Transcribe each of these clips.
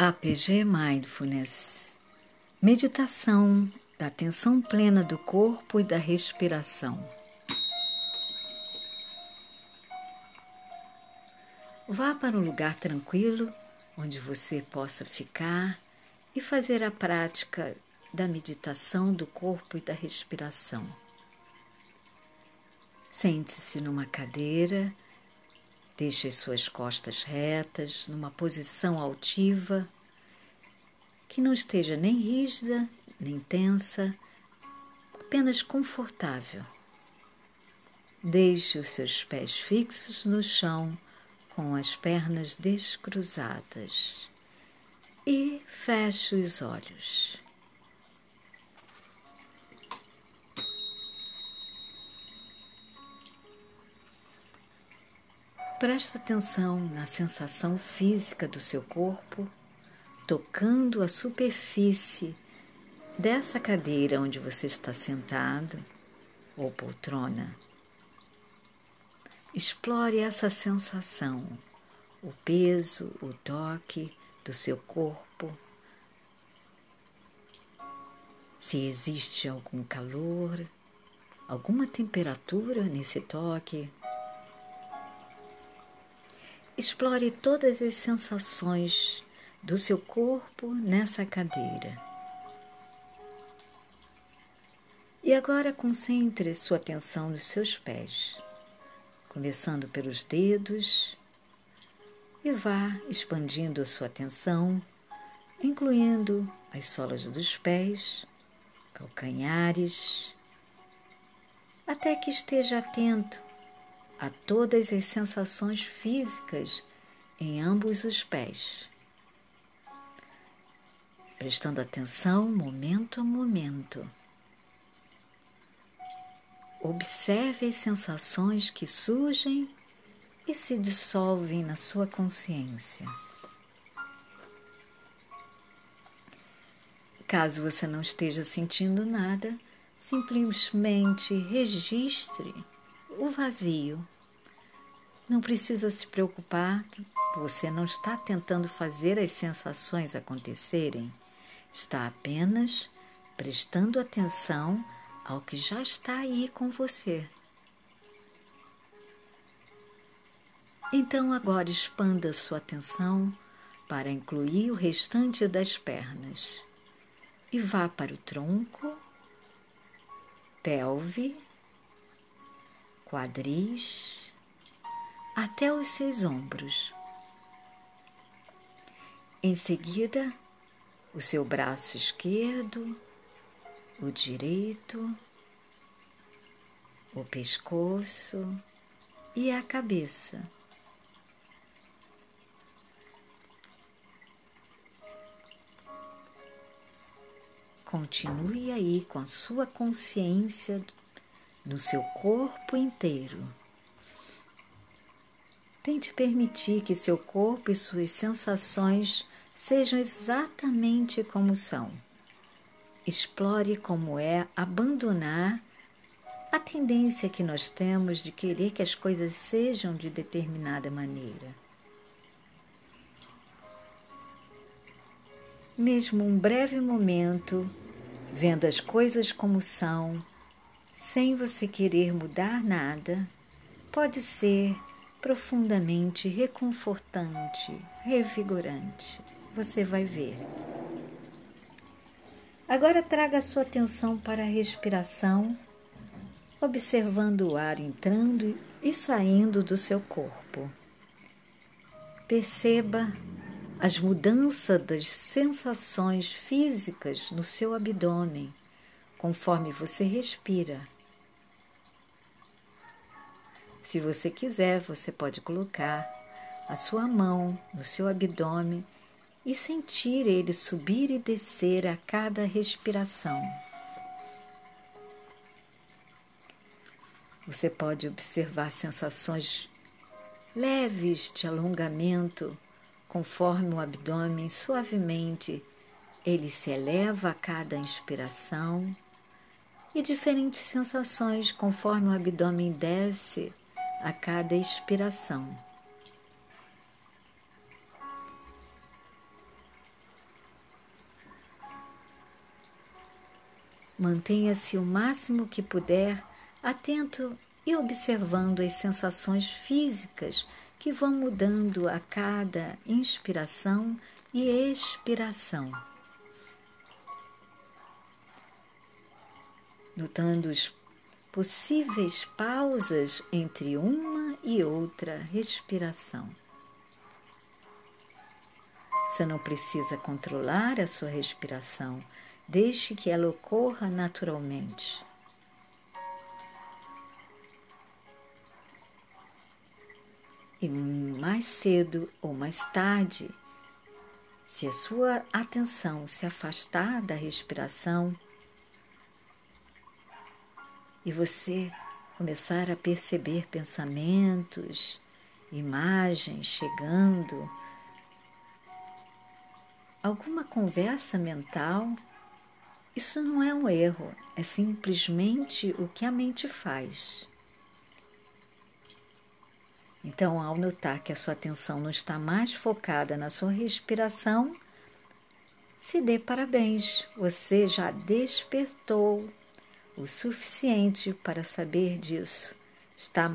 APG Mindfulness Meditação da atenção plena do corpo e da respiração. Vá para um lugar tranquilo onde você possa ficar e fazer a prática da meditação do corpo e da respiração. Sente-se numa cadeira Deixe as suas costas retas, numa posição altiva, que não esteja nem rígida, nem tensa, apenas confortável. Deixe os seus pés fixos no chão, com as pernas descruzadas, e feche os olhos. Preste atenção na sensação física do seu corpo, tocando a superfície dessa cadeira onde você está sentado ou poltrona. Explore essa sensação, o peso, o toque do seu corpo. Se existe algum calor, alguma temperatura nesse toque, Explore todas as sensações do seu corpo nessa cadeira. E agora concentre sua atenção nos seus pés, começando pelos dedos, e vá expandindo a sua atenção, incluindo as solas dos pés, calcanhares, até que esteja atento a todas as sensações físicas em ambos os pés. Prestando atenção momento a momento. Observe as sensações que surgem e se dissolvem na sua consciência. Caso você não esteja sentindo nada, simplesmente registre o vazio. Não precisa se preocupar que você não está tentando fazer as sensações acontecerem, está apenas prestando atenção ao que já está aí com você. Então agora expanda sua atenção para incluir o restante das pernas e vá para o tronco, pelve quadris até os seus ombros. Em seguida, o seu braço esquerdo, o direito, o pescoço e a cabeça. Continue aí com a sua consciência no seu corpo inteiro. Tente permitir que seu corpo e suas sensações sejam exatamente como são. Explore como é abandonar a tendência que nós temos de querer que as coisas sejam de determinada maneira. Mesmo um breve momento, vendo as coisas como são, sem você querer mudar nada, pode ser profundamente reconfortante, revigorante. Você vai ver. Agora traga sua atenção para a respiração, observando o ar entrando e saindo do seu corpo. Perceba as mudanças das sensações físicas no seu abdômen conforme você respira. Se você quiser, você pode colocar a sua mão no seu abdômen e sentir ele subir e descer a cada respiração. Você pode observar sensações leves de alongamento conforme o abdômen suavemente ele se eleva a cada inspiração e diferentes sensações conforme o abdômen desce a cada expiração. Mantenha-se o máximo que puder atento e observando as sensações físicas que vão mudando a cada inspiração e expiração. Notando os possíveis pausas entre uma e outra respiração. Você não precisa controlar a sua respiração, deixe que ela ocorra naturalmente. E mais cedo ou mais tarde, se a sua atenção se afastar da respiração e você começar a perceber pensamentos, imagens chegando, alguma conversa mental, isso não é um erro, é simplesmente o que a mente faz. Então, ao notar que a sua atenção não está mais focada na sua respiração, se dê parabéns, você já despertou o suficiente para saber disso. Está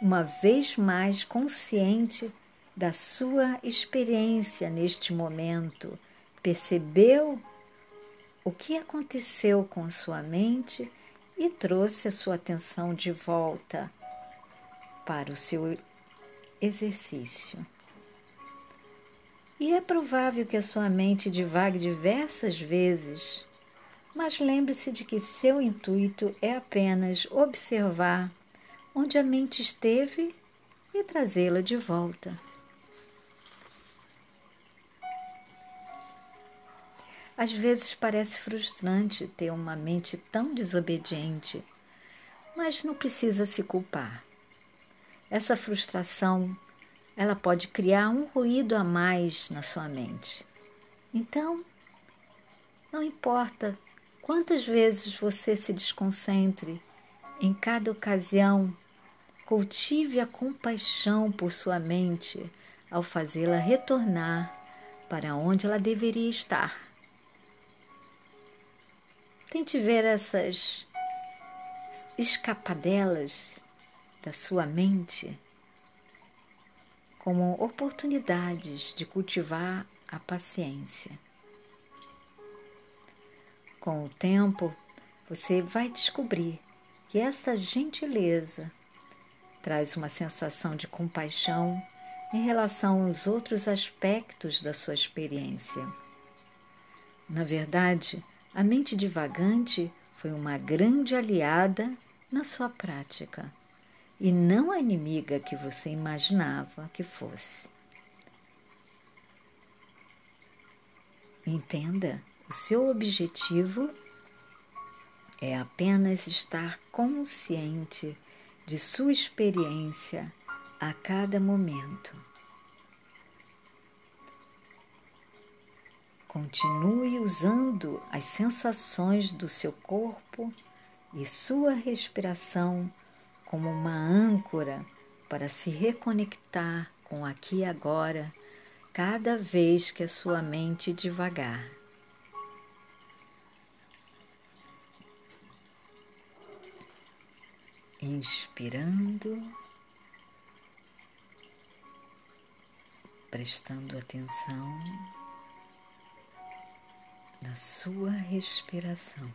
uma vez mais consciente da sua experiência neste momento, percebeu o que aconteceu com sua mente e trouxe a sua atenção de volta para o seu exercício. E é provável que a sua mente divague diversas vezes, mas lembre-se de que seu intuito é apenas observar onde a mente esteve e trazê-la de volta. Às vezes parece frustrante ter uma mente tão desobediente, mas não precisa se culpar. Essa frustração, ela pode criar um ruído a mais na sua mente. Então, não importa quantas vezes você se desconcentre, em cada ocasião, cultive a compaixão por sua mente ao fazê-la retornar para onde ela deveria estar Tente ver essas escapadelas da sua mente como oportunidades de cultivar a paciência. Com o tempo, você vai descobrir que essa gentileza traz uma sensação de compaixão em relação aos outros aspectos da sua experiência. Na verdade, a mente divagante foi uma grande aliada na sua prática e não a inimiga que você imaginava que fosse. Entenda, o seu objetivo é apenas estar consciente de sua experiência a cada momento. Continue usando as sensações do seu corpo e sua respiração como uma âncora para se reconectar com aqui e agora cada vez que a sua mente devagar. Inspirando, prestando atenção na sua respiração.